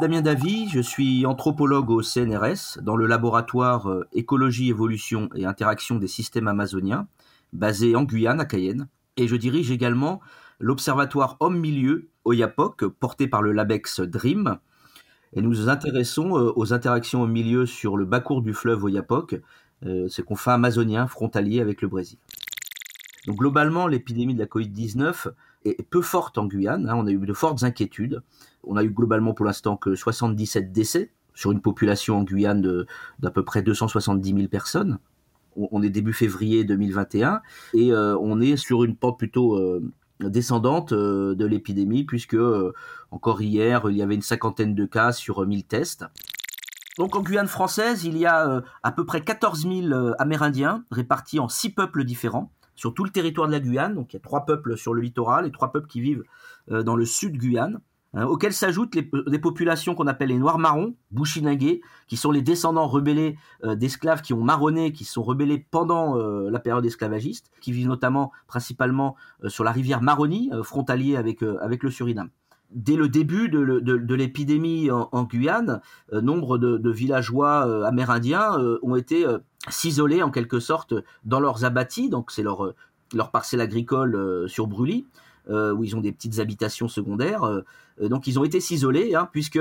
Damien Davy, je suis anthropologue au CNRS dans le laboratoire euh, Écologie, Évolution et Interaction des systèmes amazoniens, basé en Guyane, à Cayenne. Et je dirige également l'observatoire Homme-Milieu Yapok, porté par le LABEX DREAM. Et nous nous intéressons euh, aux interactions au milieu sur le bas-cours du fleuve Oyapok, euh, ces confins amazoniens frontaliers avec le Brésil. Donc globalement, l'épidémie de la Covid-19 est peu forte en Guyane. Hein. on a eu de fortes inquiétudes. On a eu globalement pour l'instant que 77 décès sur une population en Guyane d'à peu près 270 000 personnes. On, est début février 2021 et euh, on est sur une pente plutôt euh, descendante euh, de l'épidémie puisque encore hier il y avait une cinquantaine de cas sur 1000 tests. Donc en Guyane française, il y a à peu près 14 000 Amérindiens répartis en six peuples différents sur tout le territoire de la Guyane. Donc il y a trois peuples sur le littoral et trois peuples qui vivent dans le sud Guyane. Hein, auxquels s'ajoutent les, des populations qu'on appelle les Noirs marrons, Bushinagé, qui sont les descendants rebellés euh, d'esclaves qui ont marronné, qui sont rebellés pendant euh, la période esclavagiste, qui vivent notamment principalement euh, sur la rivière Maroni, frontalier avec le Suriname. Dès le début de, l'épidémie en, Guyane, nombre de, villageois amérindiens ont été s'isoler en quelque sorte dans leurs abattis, donc c'est leur, parcelle agricole sur euh, où ils ont des petites habitations secondaires. Euh, euh, donc ils ont été s'isoler, hein, puisque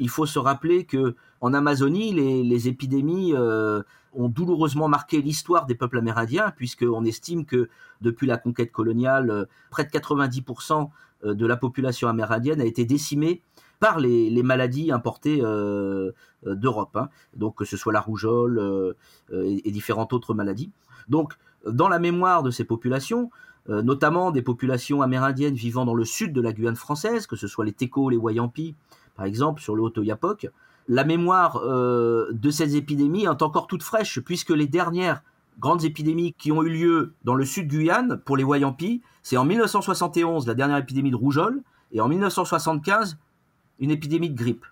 il faut se rappeler que en Amazonie, les, épidémies ont douloureusement marqué l'histoire des peuples amérindiens, puisqu'on estime que depuis la conquête coloniale, près de 90% de la population amérindienne a été décimée par les, maladies importées d'Europe, hein. donc que ce soit la rougeole et, différentes autres maladies. Donc, dans la mémoire de ces populations, euh, notamment des populations amérindiennes vivant dans le sud de la Guyane française, que ce soit les Téco, les Wayampi, par exemple, sur le Haut-Oyapok. La mémoire euh, de ces épidémies est encore toute fraîche, puisque les dernières grandes épidémies qui ont eu lieu dans le sud Guyane, pour les Wayampi, c'est en 1971 la dernière épidémie de rougeole, et en 1975 une épidémie de grippe.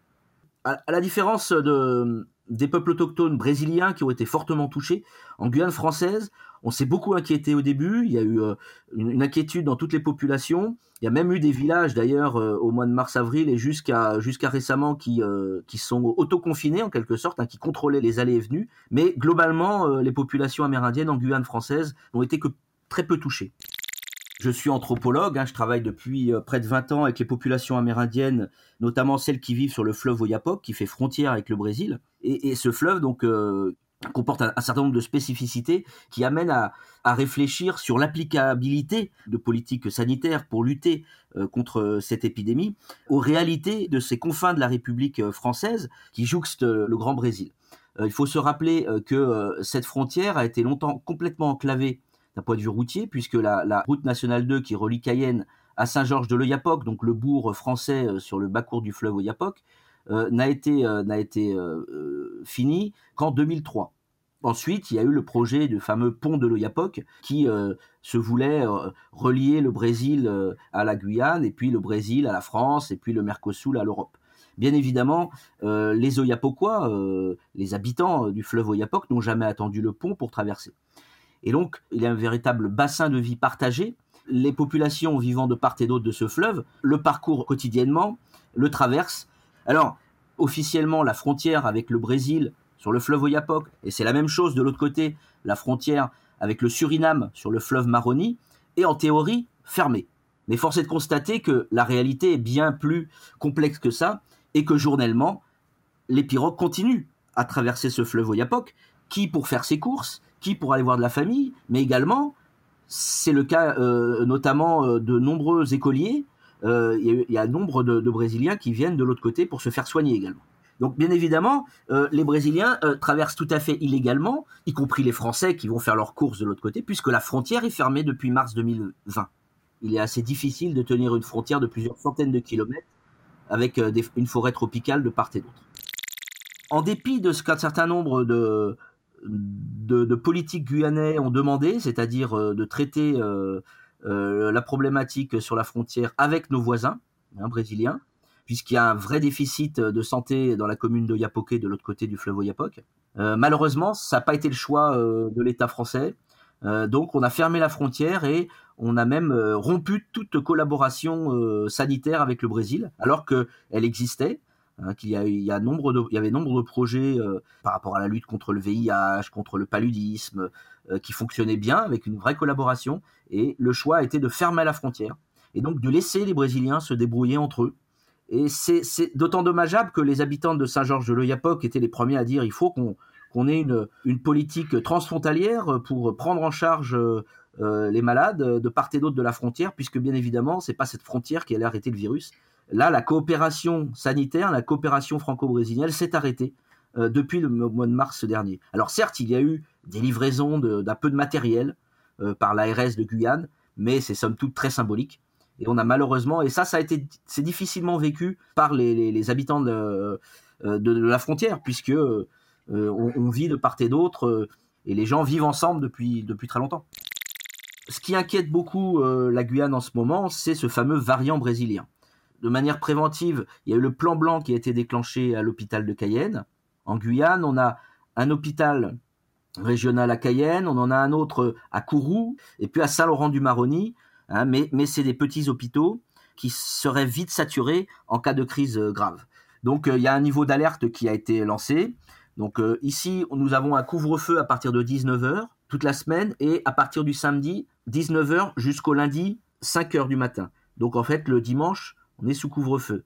À, la différence de, des peuples autochtones brésiliens qui ont été fortement touchés, en Guyane française, on s'est beaucoup inquiété au début. Il y a eu euh, une, inquiétude dans toutes les populations. Il y a même eu des villages d'ailleurs euh, au mois de mars-avril et jusqu'à récemment qui euh, qui sont autoconfinés en quelque sorte, hein, qui contrôlaient les allées et venues. Mais globalement, les populations amérindiennes en Guyane française n'ont été que très peu touchées. Je suis anthropologue, hein, je travaille depuis près de 20 ans avec les populations amérindiennes, notamment celles qui vivent sur le fleuve Oyapock, qui fait frontière avec le Brésil. Et, ce fleuve, donc, comporte un, certain nombre de spécificités qui amènent à, réfléchir sur l'applicabilité de politiques sanitaires pour lutter euh, contre cette épidémie aux réalités de ces confins de la République euh, française qui jouxtent euh, le Grand Brésil. il faut se rappeler que cette frontière a été longtemps complètement enclavée d'un point de vue routier, puisque la, route nationale 2 qui relie Cayenne à Saint-Georges de l'Oyapock, donc le bourg français sur le bas-cours du fleuve Oyapock, n'a été, n'a été fini qu'en 2003. Ensuite, il y a eu le projet du fameux pont de l'Oyapock qui euh, se voulait euh, relier le Brésil euh, à la Guyane et puis le Brésil à la France et puis le Mercosur à l'Europe. Bien évidemment, les Oyapocois, les habitants du fleuve Oyapock, n'ont jamais attendu le pont pour traverser. Et donc, il y a un véritable bassin de vie partagé. Les populations vivant de part et d'autre de ce fleuve le parcourent quotidiennement, le traversent. Alors, officiellement, la frontière avec le Brésil sur le fleuve Oyapock, et c'est la même chose de l'autre côté, la frontière avec le Suriname sur le fleuve Maroni, est en théorie fermée. Mais force est de constater que la réalité est bien plus complexe que ça, et que journellement, les pirogues continuent à traverser ce fleuve Oyapock, qui pour faire ses courses, qui pour aller voir de la famille, mais également, c'est le cas euh, notamment euh, de nombreux écoliers, il y, a nombre de Brésiliens qui viennent de l'autre côté pour se faire soigner également. Donc bien évidemment, euh, les Brésiliens euh, traversent tout à fait illégalement, y compris les Français qui vont faire leurs courses de l'autre côté, puisque la frontière est fermée depuis mars 2020. Il est assez difficile de tenir une frontière de plusieurs centaines de kilomètres avec euh, une forêt tropicale de part et d'autre. En dépit de ce qu'un certain nombre de, politiques guyanais ont demandé, c'est-à-dire de traiter la problématique sur la frontière avec nos voisins hein, brésiliens, puisqu'il y a un vrai déficit de santé dans la commune de Yapoké, de l'autre côté du fleuve Oyapock. Euh, malheureusement, ça n'a pas été le choix euh, de l'État français. Euh, donc on a fermé la frontière et on a même rompu toute collaboration sanitaire avec le Brésil, alors qu'elle existait. Hein, qu'il y, il, y avait nombre de projets euh, par rapport à la lutte contre le VIH, contre le paludisme, euh, qui fonctionnaient bien avec une vraie collaboration. Et le choix a été de fermer la frontière et donc de laisser les Brésiliens se débrouiller entre eux. Et c'est d'autant dommageable que les habitants de Saint-Georges de l'Oyapock étaient les premiers à dire il faut qu'on qu'on ait une, une, politique transfrontalière pour prendre en charge euh, les malades de part et d'autre de la frontière, puisque bien évidemment, c'est pas cette frontière qui allait arrêter le virus, Là, la coopération sanitaire, la coopération franco-brésilienne s'est arrêtée euh, depuis le mois de mars dernier. Alors certes, il y a eu des livraisons d'un peu de matériel euh, par l'ARS de Guyane, mais c'est somme toute très symbolique. Et on a malheureusement, et ça, ça a été, c'est difficilement vécu par les, habitants de, euh, de, la frontière, puisque on, vit de part et d'autre, et les gens vivent ensemble depuis très longtemps. Ce qui inquiète beaucoup la Guyane en ce moment, c'est ce fameux variant brésilien de manière préventive, il y a eu le plan blanc qui a été déclenché à l'hôpital de Cayenne. En Guyane, on a un hôpital régional à Cayenne, on en a un autre à Kourou, et puis à Saint-Laurent-du-Maroni, hein, mais, c'est des petits hôpitaux qui seraient vite saturés en cas de crise euh, grave. Donc euh, il y a un niveau d'alerte qui a été lancé. Donc euh, ici, nous avons un couvre-feu à partir de 19h toute la semaine et à partir du samedi, 19h jusqu'au lundi, 5h du matin. Donc en fait, le dimanche, on est sous couvre-feu.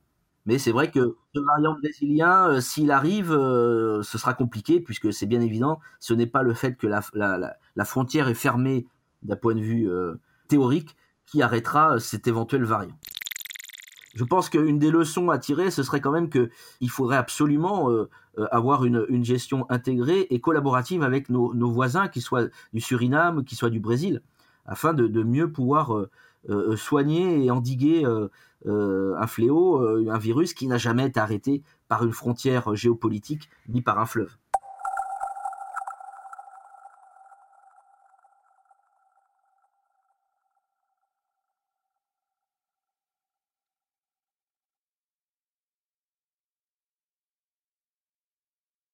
Mais c'est vrai que ce variant brésilien, euh, s'il arrive, euh, ce sera compliqué, puisque c'est bien évident, ce n'est pas le fait que la, frontière est fermée d'un point de vue euh, théorique qui arrêtera cet éventuel variant. Je pense qu'une des leçons à tirer, ce serait quand même qu'il faudrait absolument avoir une, gestion intégrée et collaborative avec nos, voisins, qu'ils soient du Suriname, qu'ils soient du Brésil, afin de mieux pouvoir soigner et endiguer un fléau, euh, un virus qui n'a jamais été arrêté par une frontière géopolitique ni par un fleuve.